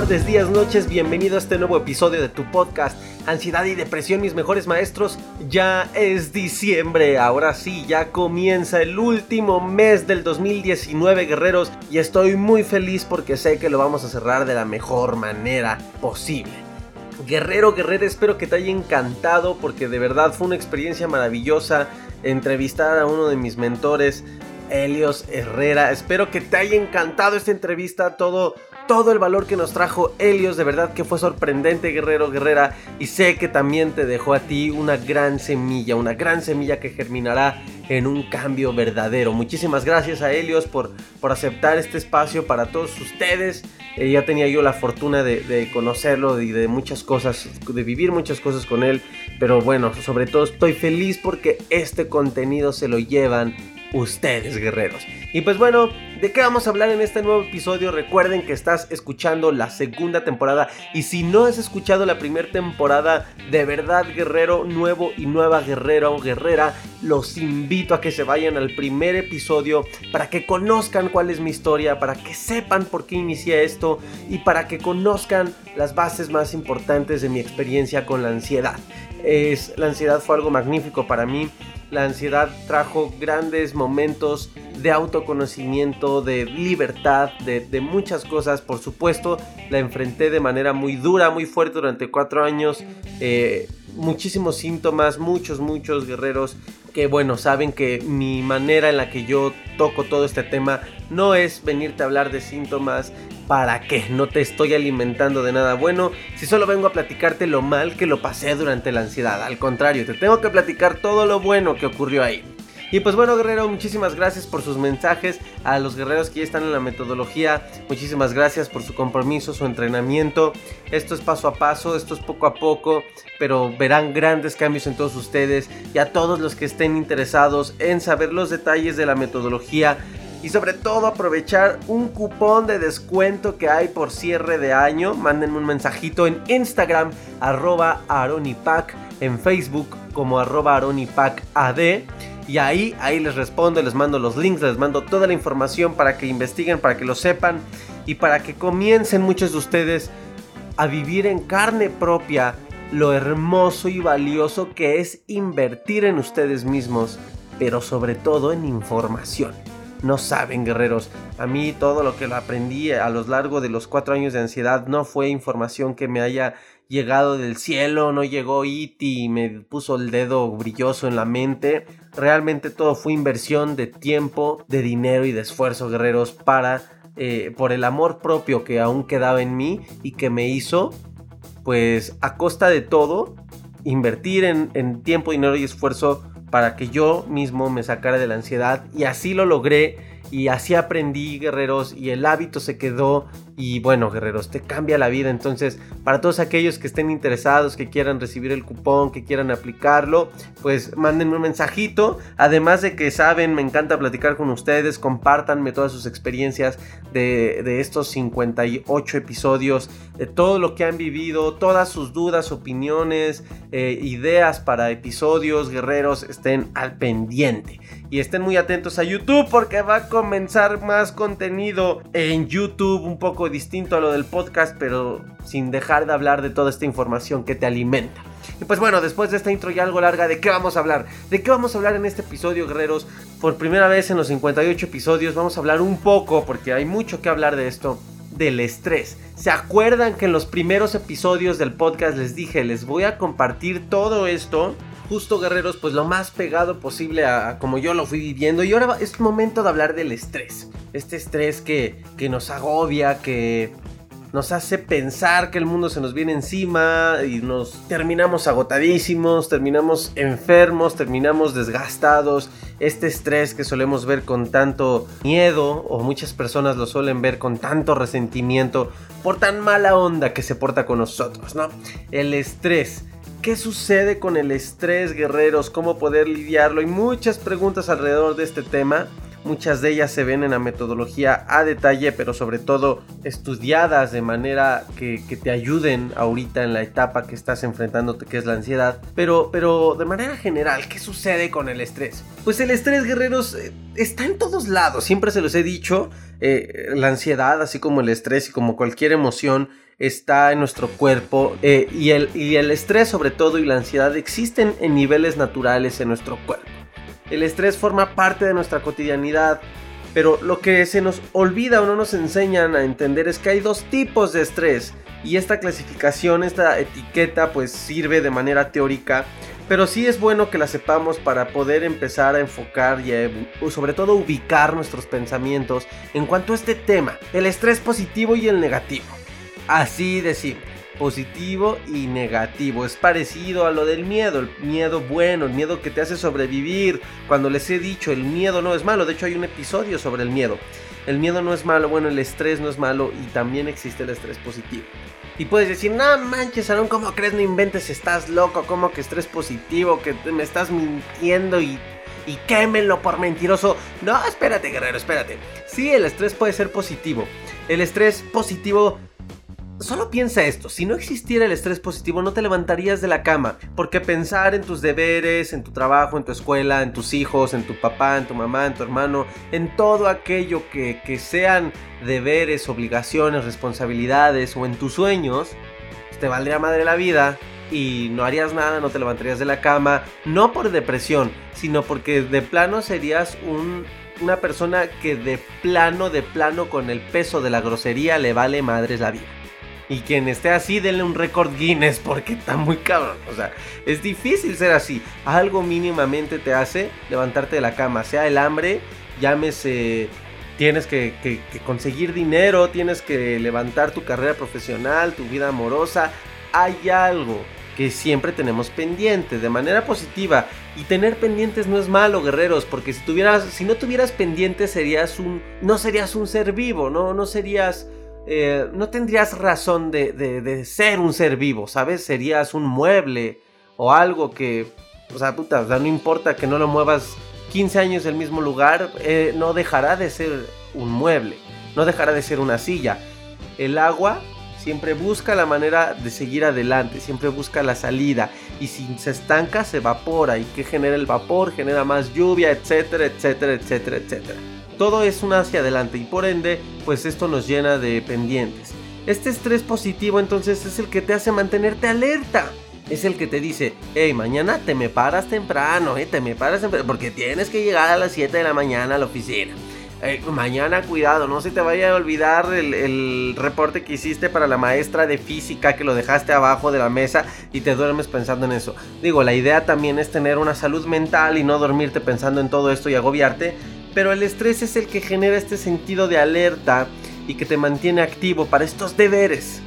Tardes, días, noches. Bienvenido a este nuevo episodio de tu podcast Ansiedad y Depresión, mis mejores maestros. Ya es diciembre, ahora sí, ya comienza el último mes del 2019, guerreros. Y estoy muy feliz porque sé que lo vamos a cerrar de la mejor manera posible. Guerrero, guerrera, espero que te haya encantado porque de verdad fue una experiencia maravillosa entrevistar a uno de mis mentores Helios Herrera. Espero que te haya encantado esta entrevista, todo, todo el valor que nos trajo Helios, de verdad que fue sorprendente, guerrero, guerrera, y sé que también te dejó a ti una gran semilla, una gran semilla que germinará en un cambio verdadero. Muchísimas gracias a Helios por, por aceptar este espacio para todos ustedes. Eh, ya tenía yo la fortuna de, de conocerlo y de muchas cosas, de vivir muchas cosas con él, pero bueno, sobre todo estoy feliz porque este contenido se lo llevan ustedes, guerreros. Y pues bueno, ¿de qué vamos a hablar en este nuevo episodio? Recuerden que estás escuchando la segunda temporada y si no has escuchado la primera temporada, de verdad, guerrero nuevo y nueva guerrera o guerrera, los invito a que se vayan al primer episodio para que conozcan cuál es mi historia, para que sepan por qué inicié esto y para que conozcan las bases más importantes de mi experiencia con la ansiedad. Es, la ansiedad fue algo magnífico para mí la ansiedad trajo grandes momentos de autoconocimiento, de libertad, de, muchas cosas. Por supuesto, la enfrenté de manera muy dura, muy fuerte durante cuatro años. Eh, muchísimos síntomas, muchos, muchos guerreros que bueno, saben que mi manera en la que yo toco todo este tema no es venirte a hablar de síntomas, ¿para qué? No te estoy alimentando de nada bueno, si solo vengo a platicarte lo mal que lo pasé durante la ansiedad, al contrario, te tengo que platicar todo lo bueno que ocurrió ahí. Y pues bueno, guerrero, muchísimas gracias por sus mensajes. A los guerreros que ya están en la metodología, muchísimas gracias por su compromiso, su entrenamiento. Esto es paso a paso, esto es poco a poco, pero verán grandes cambios en todos ustedes. Y a todos los que estén interesados en saber los detalles de la metodología, y sobre todo aprovechar un cupón de descuento que hay por cierre de año. Mándenme un mensajito en Instagram, arroba aronipac, en Facebook como arroba aronipacad. Y ahí, ahí les respondo, les mando los links, les mando toda la información para que investiguen, para que lo sepan y para que comiencen muchos de ustedes a vivir en carne propia lo hermoso y valioso que es invertir en ustedes mismos, pero sobre todo en información. No saben, guerreros, a mí todo lo que lo aprendí a lo largo de los cuatro años de ansiedad no fue información que me haya llegado del cielo, no llegó It y me puso el dedo brilloso en la mente. Realmente todo fue inversión de tiempo, de dinero y de esfuerzo, guerreros, para, eh, por el amor propio que aún quedaba en mí y que me hizo, pues a costa de todo, invertir en, en tiempo, dinero y esfuerzo para que yo mismo me sacara de la ansiedad y así lo logré y así aprendí guerreros y el hábito se quedó y bueno, guerreros, te cambia la vida. Entonces, para todos aquellos que estén interesados, que quieran recibir el cupón, que quieran aplicarlo, pues mándenme un mensajito. Además de que saben, me encanta platicar con ustedes. Compártanme todas sus experiencias de, estos 58 episodios, de todo lo que han vivido, todas sus dudas, opiniones, eh, ideas para episodios, guerreros, estén al pendiente. Y estén muy atentos a YouTube porque va a comenzar más contenido en YouTube un poco distinto a lo del podcast, pero sin dejar de hablar de toda esta información que te alimenta. Y pues bueno, después de esta intro ya algo larga, ¿de qué vamos a hablar? ¿De qué vamos a hablar en este episodio, guerreros? Por primera vez en los 58 episodios vamos a hablar un poco, porque hay mucho que hablar de esto, del estrés. ¿Se acuerdan que en los primeros episodios del podcast les dije, les voy a compartir todo esto? Justo guerreros, pues lo más pegado posible a, como yo lo fui viviendo. Y ahora es momento de hablar del estrés. Este estrés que, que nos agobia, que nos hace pensar que el mundo se nos viene encima y nos terminamos agotadísimos, terminamos enfermos, terminamos desgastados. Este estrés que solemos ver con tanto miedo o muchas personas lo suelen ver con tanto resentimiento por tan mala onda que se porta con nosotros, ¿no? El estrés. ¿Qué sucede con el estrés, guerreros? ¿Cómo poder lidiarlo? Hay muchas preguntas alrededor de este tema. Muchas de ellas se ven en la metodología a detalle, pero sobre todo estudiadas de manera que, te ayuden ahorita en la etapa que estás enfrentándote, que es la ansiedad. Pero, pero de manera general, ¿qué sucede con el estrés? Pues el estrés, guerreros, eh, está en todos lados. Siempre se los he dicho. Eh, la ansiedad, así como el estrés y como cualquier emoción, está en nuestro cuerpo eh, y, el, y el estrés sobre todo y la ansiedad existen en niveles naturales en nuestro cuerpo. El estrés forma parte de nuestra cotidianidad, pero lo que se nos olvida o no nos enseñan a entender es que hay dos tipos de estrés y esta clasificación, esta etiqueta pues sirve de manera teórica, pero sí es bueno que la sepamos para poder empezar a enfocar y sobre todo ubicar nuestros pensamientos en cuanto a este tema, el estrés positivo y el negativo. Así decimos positivo y negativo. Es parecido a lo del miedo, el miedo bueno, el miedo que te hace sobrevivir. Cuando les he dicho, el miedo no es malo, de hecho hay un episodio sobre el miedo. El miedo no es malo, bueno, el estrés no es malo y también existe el estrés positivo. Y puedes decir, no manches, Aaron, ¿cómo crees? No inventes, estás loco, ¿cómo que estrés positivo? Que me estás mintiendo y y quémelo por mentiroso. No, espérate, guerrero, espérate. Sí, el estrés puede ser positivo. El estrés positivo Solo piensa esto, si no existiera el estrés positivo no te levantarías de la cama, porque pensar en tus deberes, en tu trabajo, en tu escuela, en tus hijos, en tu papá, en tu mamá, en tu hermano, en todo aquello que, sean deberes, obligaciones, responsabilidades o en tus sueños, te valdría madre la vida y no harías nada, no te levantarías de la cama, no por depresión, sino porque de plano serías una persona que de plano, de plano con el peso de la grosería le vale madres la vida. Y quien esté así, denle un récord Guinness porque está muy cabrón. O sea, es difícil ser así. Algo mínimamente te hace levantarte de la cama. Sea el hambre, llámese, tienes que, conseguir dinero, tienes que levantar tu carrera profesional, tu vida amorosa. Hay algo que siempre tenemos pendientes de manera positiva. Y tener pendientes no es malo, guerreros, porque si tuvieras, si no tuvieras pendientes serías un, no serías un ser vivo, no, no serías eh, no tendrías razón de, ser un ser vivo, ¿sabes? Serías un mueble o algo que, o sea, puta, no importa que no lo muevas 15 años en el mismo lugar, eh, no dejará de ser un mueble, no dejará de ser una silla. El agua siempre busca la manera de seguir adelante, siempre busca la salida y si se estanca se evapora y que genera el vapor, genera más lluvia, etcétera, etcétera, etcétera, etcétera. Todo es un hacia adelante y por ende, pues esto nos llena de pendientes. Este estrés positivo entonces es el que te hace mantenerte alerta. Es el que te dice, hey, mañana te me paras temprano, eh, te me paras temprano, porque tienes que llegar a las 7 de la mañana a la oficina. mañana cuidado, no se te vaya a olvidar el, el, reporte que hiciste para la maestra de física que lo dejaste abajo de la mesa y te duermes pensando en eso. Digo, la idea también es tener una salud mental y no dormirte pensando en todo esto y agobiarte, pero el estrés es el que genera este sentido de alerta y que te mantiene activo para estos deberes.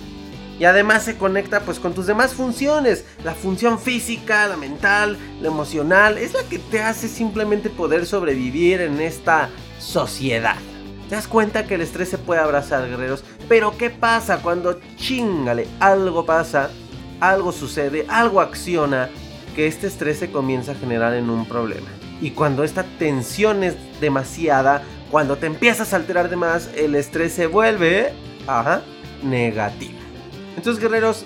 Y además se conecta pues con tus demás funciones, la función física, la mental, la emocional, es la que te hace simplemente poder sobrevivir en esta sociedad. ¿Te das cuenta que el estrés se puede abrazar, guerreros? Pero ¿qué pasa cuando chingale, algo pasa, algo sucede, algo acciona, que este estrés se comienza a generar en un problema? Y cuando esta tensión es demasiada, cuando te empiezas a alterar de más, el estrés se vuelve, ajá, negativo. Entonces, guerreros,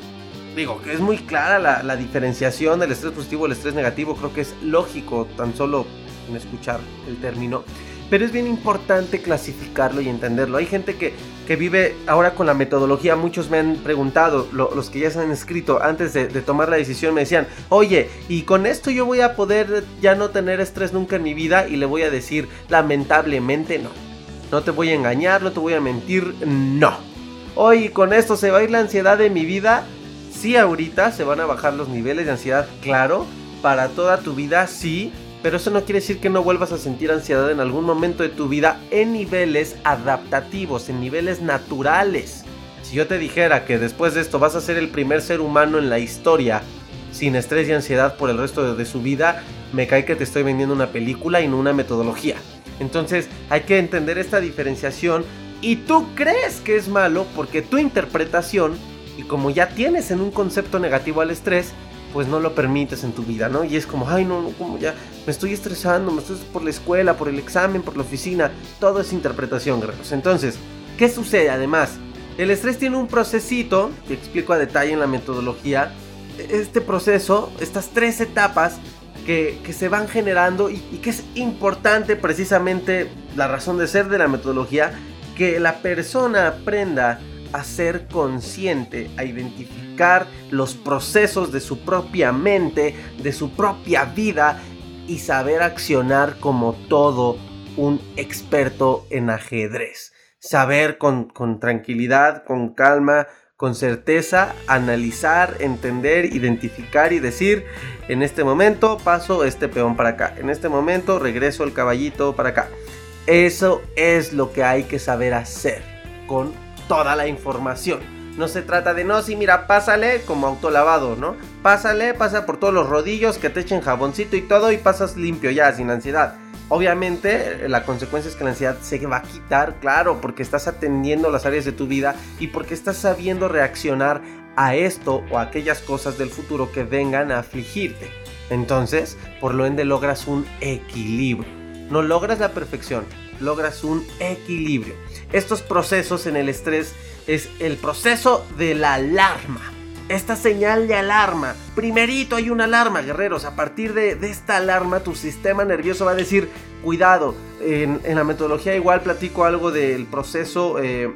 digo que es muy clara la, diferenciación del estrés positivo el estrés negativo. Creo que es lógico tan solo en escuchar el término. Pero es bien importante clasificarlo y entenderlo. Hay gente que que vive ahora con la metodología, muchos me han preguntado, los que ya se han escrito antes de, de, tomar la decisión, me decían, oye, y con esto yo voy a poder ya no tener estrés nunca en mi vida y le voy a decir, lamentablemente no. No te voy a engañar, no te voy a mentir, no. Hoy con esto se va a ir la ansiedad de mi vida. Sí, ahorita se van a bajar los niveles de ansiedad, claro. Para toda tu vida, sí pero eso no quiere decir que no vuelvas a sentir ansiedad en algún momento de tu vida en niveles adaptativos, en niveles naturales. Si yo te dijera que después de esto vas a ser el primer ser humano en la historia sin estrés y ansiedad por el resto de, su vida, me cae que te estoy vendiendo una película y no una metodología. Entonces hay que entender esta diferenciación y tú crees que es malo porque tu interpretación, y como ya tienes en un concepto negativo al estrés, pues no lo permites en tu vida, ¿no? Y es como, ay, no, no, como ya me estoy estresando, me estoy por la escuela, por el examen, por la oficina, todo es interpretación, guerreros. Entonces, ¿qué sucede además? El estrés tiene un procesito, que explico a detalle en la metodología, este proceso, estas tres etapas que, se van generando y que es importante precisamente la razón de ser de la metodología, que la persona aprenda a ser consciente, a identificar los procesos de su propia mente, de su propia vida y saber accionar como todo un experto en ajedrez. Saber con, tranquilidad, con calma, con certeza, analizar, entender, identificar y decir, en este momento paso este peón para acá, en este momento regreso el caballito para acá. Eso es lo que hay que saber hacer con toda la información. No se trata de, no, sí, mira, pásale como autolavado, ¿no? Pásale, pasa por todos los rodillos, que te echen jaboncito y todo y pasas limpio ya, sin ansiedad. Obviamente, la consecuencia es que la ansiedad se va a quitar, claro, porque estás atendiendo las áreas de tu vida y porque estás sabiendo reaccionar a esto o a aquellas cosas del futuro que vengan a afligirte. Entonces, por lo ende logras un equilibrio. No logras la perfección, logras un equilibrio. Estos procesos en el estrés es el proceso de la alarma. Esta señal de alarma. Primerito hay una alarma, guerreros. A partir de, esta alarma, tu sistema nervioso va a decir, cuidado. En, la metodología igual platico algo del proceso... Eh,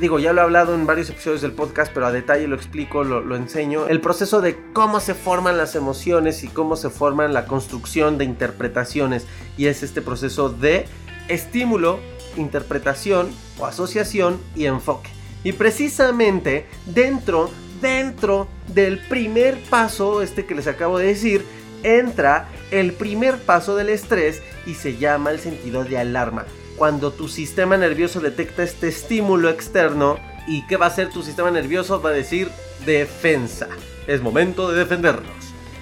digo, ya lo he hablado en varios episodios del podcast, pero a detalle lo explico, lo, lo, enseño. El proceso de cómo se forman las emociones y cómo se forman la construcción de interpretaciones. Y es este proceso de estímulo, interpretación o asociación y enfoque. Y precisamente dentro, dentro del primer paso, este que les acabo de decir, entra el primer paso del estrés y se llama el sentido de alarma. Cuando tu sistema nervioso detecta este estímulo externo, ¿y qué va a hacer tu sistema nervioso? Va a decir defensa. Es momento de defendernos.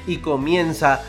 Y comienza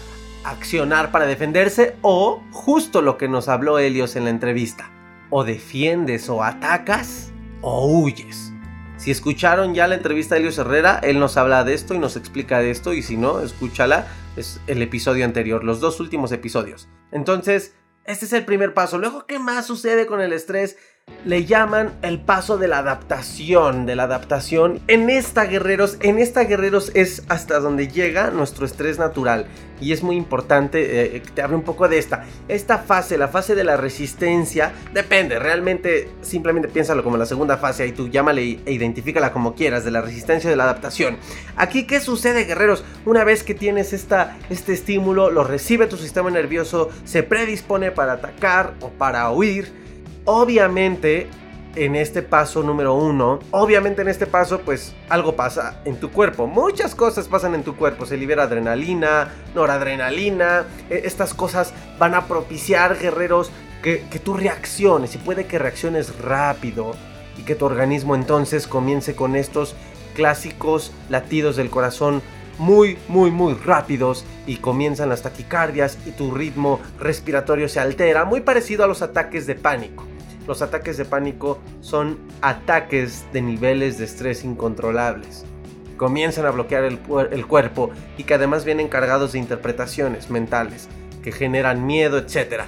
accionar para defenderse o justo lo que nos habló Helios en la entrevista. O defiendes o atacas o huyes. Si escucharon ya la entrevista de Helios Herrera, él nos habla de esto y nos explica de esto y si no, escúchala, es el episodio anterior, los dos últimos episodios. Entonces, este es el primer paso. Luego, ¿qué más sucede con el estrés? Le llaman el paso de la adaptación, de la adaptación. En esta guerreros, en esta guerreros es hasta donde llega nuestro estrés natural y es muy importante eh, que te hable un poco de esta. Esta fase, la fase de la resistencia, depende, realmente simplemente piénsalo como la segunda fase y tú llámale e identifícala como quieras, de la resistencia de la adaptación. Aquí, ¿qué sucede, guerreros? Una vez que tienes esta, este estímulo, lo recibe tu sistema nervioso, se predispone para atacar o para huir Obviamente, en este paso número uno, obviamente en este paso, pues algo pasa en tu cuerpo. Muchas cosas pasan en tu cuerpo. Se libera adrenalina, noradrenalina. E, estas cosas van a propiciar, guerreros, que, que tú reacciones. Y puede que reacciones rápido y que tu organismo entonces comience con estos clásicos latidos del corazón muy, muy, muy rápidos y comienzan las taquicardias y tu ritmo respiratorio se altera, muy parecido a los ataques de pánico. Los ataques de pánico son ataques de niveles de estrés incontrolables. Comienzan a bloquear el, cuerpo y que además vienen cargados de interpretaciones mentales que generan miedo, etc.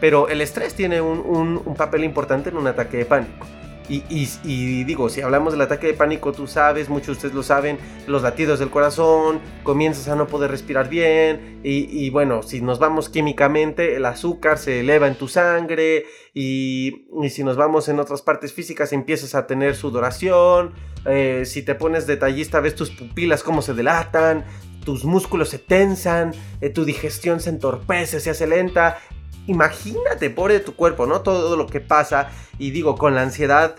Pero el estrés tiene un, papel importante en un ataque de pánico. Y, digo, si hablamos del ataque de pánico, tú sabes, muchos de ustedes lo saben, los latidos del corazón, comienzas a no poder respirar bien, y, bueno, si nos vamos químicamente, el azúcar se eleva en tu sangre, y, si nos vamos en otras partes físicas, empiezas a tener sudoración, eh, si te pones detallista, ves tus pupilas cómo se delatan, tus músculos se tensan, eh, tu digestión se entorpece, se hace lenta, imagínate, pobre de tu cuerpo, ¿no? Todo lo que pasa. Y digo, con la ansiedad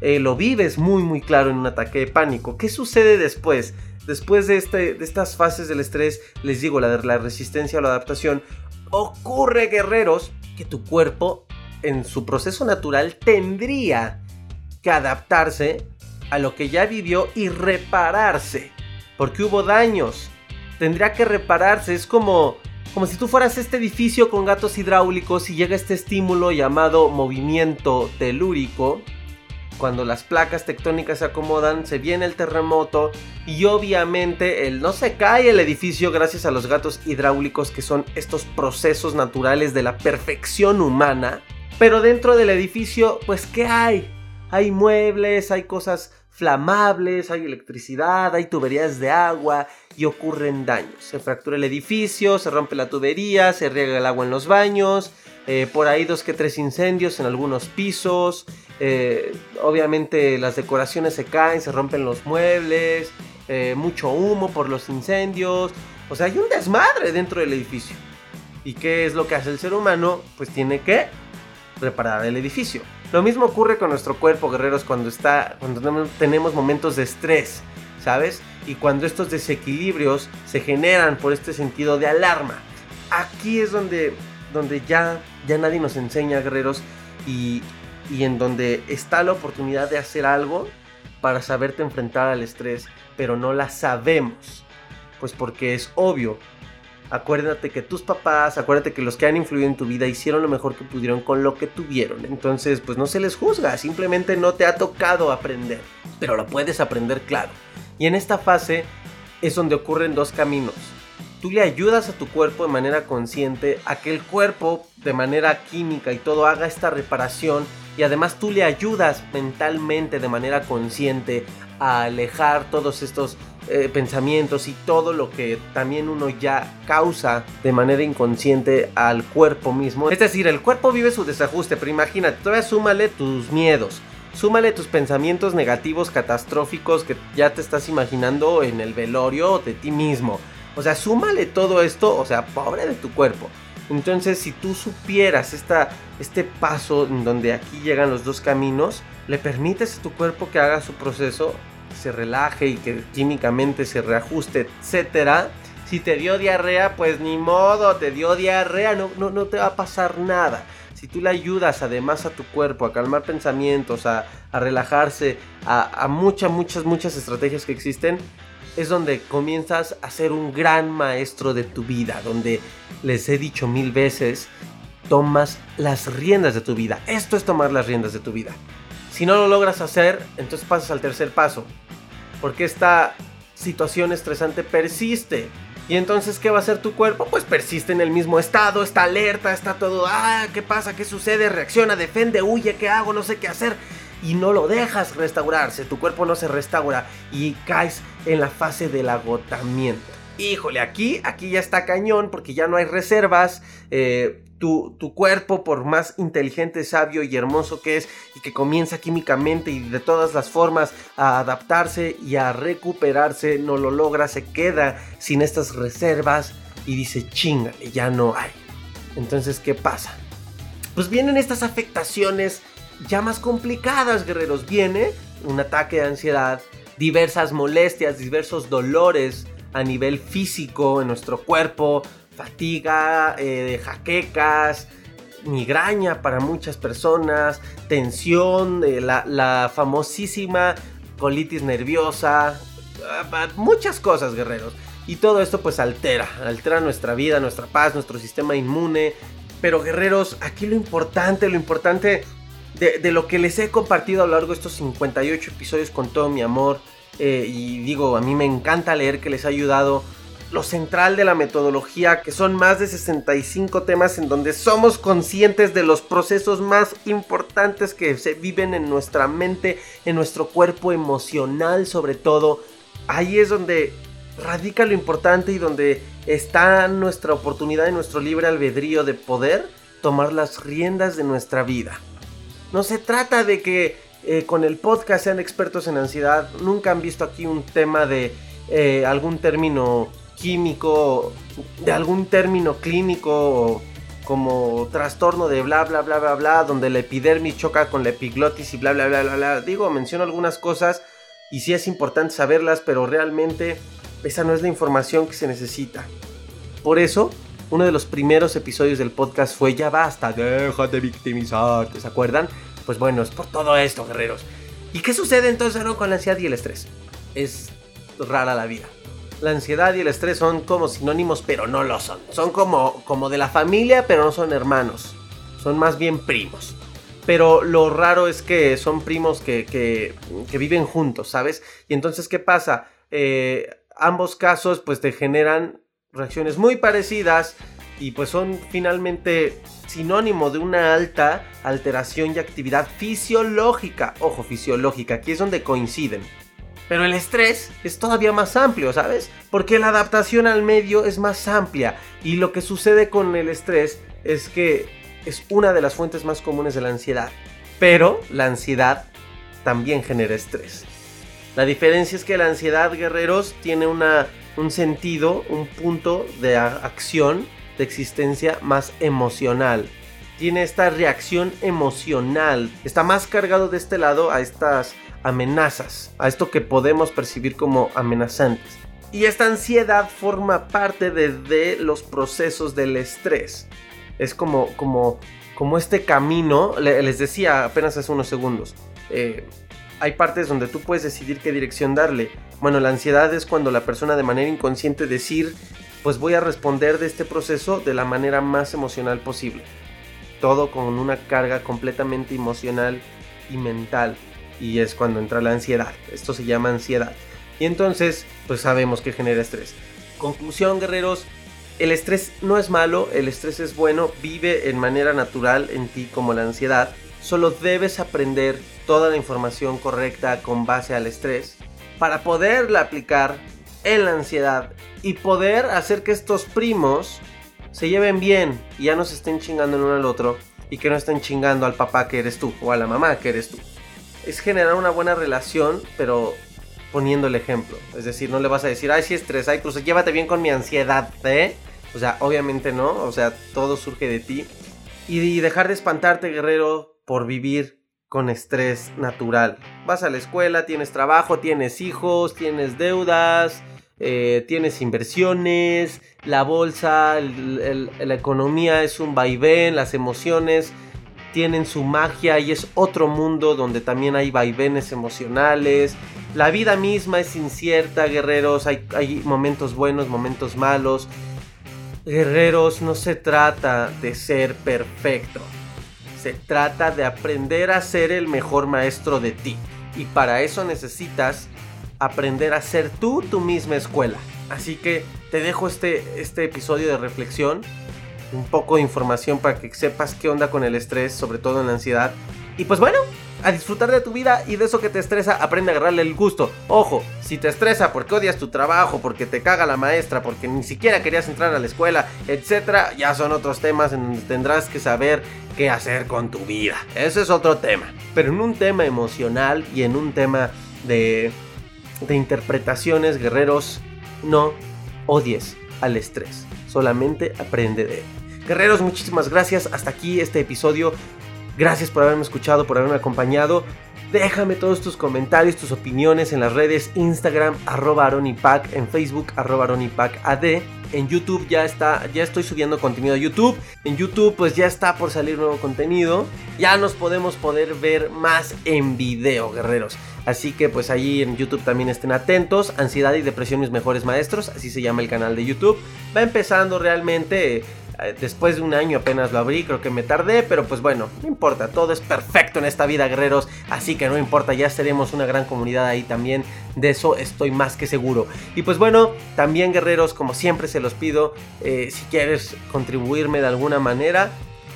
eh, lo vives muy, muy claro en un ataque de pánico. ¿Qué sucede después? Después de, este, de estas fases del estrés, les digo, la de la resistencia o la adaptación, ocurre, guerreros, que tu cuerpo, en su proceso natural, tendría que adaptarse a lo que ya vivió y repararse. Porque hubo daños. Tendría que repararse. Es como como si tú fueras este edificio con gatos hidráulicos y llega este estímulo llamado movimiento telúrico. Cuando las placas tectónicas se acomodan, se viene el terremoto y obviamente el, no se cae el edificio gracias a los gatos hidráulicos que son estos procesos naturales de la perfección humana. Pero dentro del edificio, pues ¿qué hay? Hay muebles, hay cosas flamables, hay electricidad, hay tuberías de agua y ocurren daños. Se fractura el edificio, se rompe la tubería, se riega el agua en los baños, eh, por ahí dos que tres incendios en algunos pisos, eh, obviamente las decoraciones se caen, se rompen los muebles, eh, mucho humo por los incendios, o sea, hay un desmadre dentro del edificio. ¿Y qué es lo que hace el ser humano? Pues tiene que reparar el edificio. Lo mismo ocurre con nuestro cuerpo, guerreros, cuando está, cuando tenemos momentos de estrés, ¿sabes? Y cuando estos desequilibrios se generan por este sentido de alarma. Aquí es donde, donde ya, ya nadie nos enseña, guerreros, y, y en donde está la oportunidad de hacer algo para saberte enfrentar al estrés, pero no la sabemos. Pues porque es obvio, acuérdate que tus papás, acuérdate que los que han influido en tu vida hicieron lo mejor que pudieron con lo que tuvieron. Entonces, pues no se les juzga, simplemente no te ha tocado aprender, pero lo puedes aprender claro. Y en esta fase es donde ocurren dos caminos. Tú le ayudas a tu cuerpo de manera consciente a que el cuerpo de manera química y todo haga esta reparación y además tú le ayudas mentalmente de manera consciente a alejar todos estos eh, pensamientos y todo lo que también uno ya causa de manera inconsciente al cuerpo mismo. Es decir, el cuerpo vive su desajuste, pero imagínate, todavía súmale tus miedos. Súmale tus pensamientos negativos, catastróficos que ya te estás imaginando en el velorio de ti mismo. O sea, súmale todo esto, o sea, pobre de tu cuerpo. Entonces, si tú supieras esta, este paso en donde aquí llegan los dos caminos, le permites a tu cuerpo que haga su proceso, se relaje y que químicamente se reajuste, etcétera. Si te dio diarrea, pues ni modo, te dio diarrea, no, no, no te va a pasar nada. Si tú le ayudas además a tu cuerpo a calmar pensamientos, a, relajarse, a, a, muchas, muchas, muchas estrategias que existen, es donde comienzas a ser un gran maestro de tu vida, donde les he dicho mil veces, tomas las riendas de tu vida. Esto es tomar las riendas de tu vida. Si no lo logras hacer, entonces pasas al tercer paso. Porque esta situación estresante persiste. Y entonces, ¿qué va a hacer tu cuerpo? Pues persiste en el mismo estado, está alerta, está todo, ah, ¿qué pasa? ¿Qué sucede? Reacciona, defiende, huye, ¿qué hago? No sé qué hacer. Y no lo dejas restaurarse, tu cuerpo no se restaura y caes en la fase del agotamiento. Híjole, aquí, aquí ya está cañón porque ya no hay reservas. Eh, tu, cuerpo, por más inteligente, sabio y hermoso que es, y que comienza químicamente y de todas las formas a adaptarse y a recuperarse, no lo logra, se queda sin estas reservas y dice, chingale, ya no hay. Entonces, ¿qué pasa? Pues vienen estas afectaciones ya más complicadas, guerreros. Viene un ataque de ansiedad, diversas molestias, diversos dolores a nivel físico en nuestro cuerpo, fatiga, eh, jaquecas, migraña para muchas personas, tensión, eh, la, famosísima colitis nerviosa, ah, muchas cosas, guerreros. Y todo esto pues altera, altera nuestra vida, nuestra paz, nuestro sistema inmune. Pero guerreros, aquí lo importante, lo importante de, de, lo que les he compartido a lo largo de estos 58 episodios con todo mi amor. Eh, y digo, a mí me encanta leer que les ha ayudado lo central de la metodología, que son más de 65 temas en donde somos conscientes de los procesos más importantes que se viven en nuestra mente, en nuestro cuerpo emocional sobre todo. Ahí es donde radica lo importante y donde está nuestra oportunidad y nuestro libre albedrío de poder tomar las riendas de nuestra vida. No se trata de que eh, con el podcast sean expertos en ansiedad, nunca han visto aquí un tema de eh, algún término químico, de algún término clínico como trastorno de bla bla bla bla bla, donde la epidermis choca con la epiglotis y bla bla bla bla bla. Digo, menciono algunas cosas y sí es importante saberlas, pero realmente esa no es la información que se necesita. Por eso, uno de los primeros episodios del podcast fue Ya basta, deja de victimizarte, ¿se acuerdan? Pues bueno, es por todo esto, guerreros. ¿Y qué sucede entonces con la ansiedad y el estrés? Es rara la vida la ansiedad y el estrés son como sinónimos, pero no lo son. Son como, como de la familia, pero no son hermanos. Son más bien primos. Pero lo raro es que son primos que, que, viven juntos, ¿sabes? Y entonces, ¿qué pasa? Eh, ambos casos pues te generan reacciones muy parecidas y pues son finalmente sinónimo de una alta alteración y actividad fisiológica. Ojo, fisiológica, aquí es donde coinciden. Pero el estrés es todavía más amplio, ¿sabes? Porque la adaptación al medio es más amplia. Y lo que sucede con el estrés es que es una de las fuentes más comunes de la ansiedad. Pero la ansiedad también genera estrés. La diferencia es que la ansiedad, guerreros, tiene una, un sentido, un punto de acción, de existencia más emocional. Tiene esta reacción emocional. Está más cargado de este lado a estas amenazas, a esto que podemos percibir como amenazantes. Y esta ansiedad forma parte de, los procesos del estrés. Es como, como, como este camino, les decía apenas hace unos segundos. Eh, hay partes donde tú puedes decidir qué dirección darle. Bueno, la ansiedad es cuando la persona de manera inconsciente decir, pues voy a responder de este proceso de la manera más emocional posible. Todo con una carga completamente emocional y mental y es cuando entra la ansiedad. Esto se llama ansiedad. Y entonces, pues sabemos que genera estrés. Conclusión, guerreros, el estrés no es malo, el estrés es bueno, vive en manera natural en ti como la ansiedad. Solo debes aprender toda la información correcta con base al estrés para poderla aplicar en la ansiedad y poder hacer que estos primos se lleven bien y ya no se estén chingando el uno al otro y que no estén chingando al papá que eres tú o a la mamá que eres tú es generar una buena relación, pero poniendo el ejemplo. Es decir, no le vas a decir, ay, si estrés, ay, pues llévate bien con mi ansiedad, ¿eh? O sea, obviamente no, o sea, todo surge de ti. Y dejar de espantarte, guerrero, por vivir con estrés natural. Vas a la escuela, tienes trabajo, tienes hijos, tienes deudas, eh, tienes inversiones, la bolsa, la economía es un vaivén, las emociones tienen su magia y es otro mundo donde también hay vaivenes emocionales. La vida misma es incierta, guerreros. Hay, momentos buenos, momentos malos. Guerreros, no se trata de ser perfecto. Se trata de aprender a ser el mejor maestro de ti. Y para eso necesitas aprender a ser tú tu misma escuela. Así que te dejo este, este episodio de reflexión un poco de información para que sepas qué onda con el estrés, sobre todo en la ansiedad. Y pues bueno, a disfrutar de tu vida y de eso que te estresa, aprende a agarrarle el gusto. Ojo, si te estresa porque odias tu trabajo, porque te caga la maestra, porque ni siquiera querías entrar a la escuela, etcétera, ya son otros temas en donde tendrás que saber qué hacer con tu vida. Ese es otro tema. Pero en un tema emocional y en un tema de, de interpretaciones, guerreros, no odies al estrés. Solamente aprende de él. Guerreros, muchísimas gracias. Hasta aquí este episodio. Gracias por haberme escuchado, por haberme acompañado. Déjame todos tus comentarios, tus opiniones en las redes Instagram, arroba aronipac, en Facebook, arroba aronipacad. En YouTube ya está, ya estoy subiendo contenido a YouTube. En YouTube pues ya está por salir nuevo contenido. Ya nos podemos poder ver más en video, guerreros. Así que pues ahí en YouTube también estén atentos. Ansiedad y depresión mis mejores maestros, así se llama el canal de YouTube. Va empezando realmente después de un año apenas lo abrí, creo que me tardé, pero pues bueno, no importa, todo es perfecto en esta vida, guerreros, así que no importa, ya seremos una gran comunidad ahí también, de eso estoy más que seguro. Y pues bueno, también guerreros, como siempre se los pido, eh, si quieres contribuirme de alguna manera,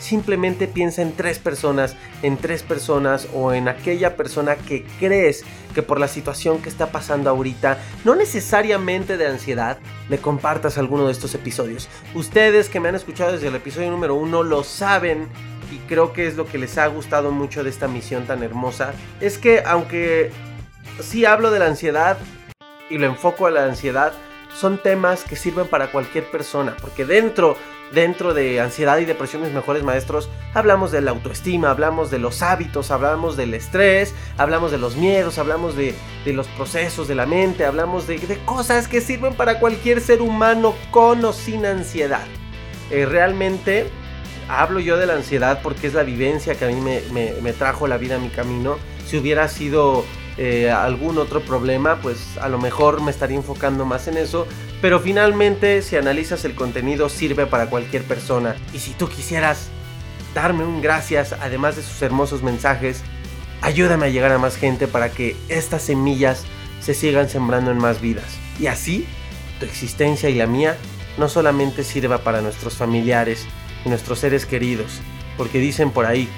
simplemente piensa en tres personas, en tres personas o en aquella persona que crees que por la situación que está pasando ahorita, no necesariamente de ansiedad, le compartas alguno de estos episodios. Ustedes que me han escuchado desde el episodio número uno lo saben y creo que es lo que les ha gustado mucho de esta misión tan hermosa. Es que aunque sí hablo de la ansiedad y lo enfoco a la ansiedad, son temas que sirven para cualquier persona, porque dentro dentro de ansiedad y depresión mis mejores maestros hablamos de la autoestima, hablamos de los hábitos, hablamos del estrés, hablamos de los miedos, hablamos de, los procesos de la mente, hablamos de, cosas que sirven para cualquier ser humano con o sin ansiedad. Eh, realmente hablo yo de la ansiedad porque es la vivencia que a mí me, trajo la vida a mi camino. Si hubiera sido eh, algún otro problema, pues a lo mejor me estaría enfocando más en eso. Pero finalmente, si analizas el contenido, sirve para cualquier persona. Y si tú quisieras darme un gracias, además de sus hermosos mensajes, ayúdame a llegar a más gente para que estas semillas se sigan sembrando en más vidas. Y así, tu existencia y la mía no solamente sirva para nuestros familiares y nuestros seres queridos, porque dicen por ahí,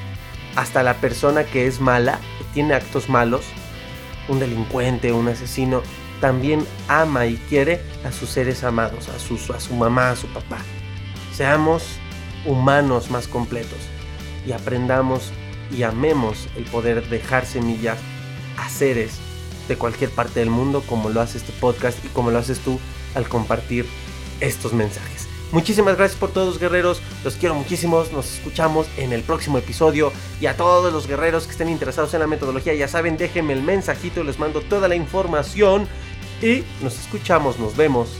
hasta la persona que es mala, que tiene actos malos, un delincuente, un asesino, también ama y quiere a sus seres amados, a su, a su mamá, a su papá. Seamos humanos más completos y aprendamos y amemos el poder dejar semillas a seres de cualquier parte del mundo como lo hace este podcast y como lo haces tú al compartir estos mensajes. Muchísimas gracias por todos guerreros, los quiero muchísimo, nos escuchamos en el próximo episodio y a todos los guerreros que estén interesados en la metodología, ya saben, déjenme el mensajito, les mando toda la información y nos escuchamos, nos vemos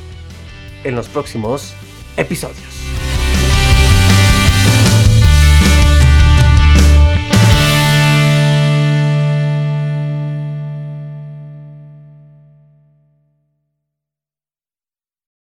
en los próximos episodios.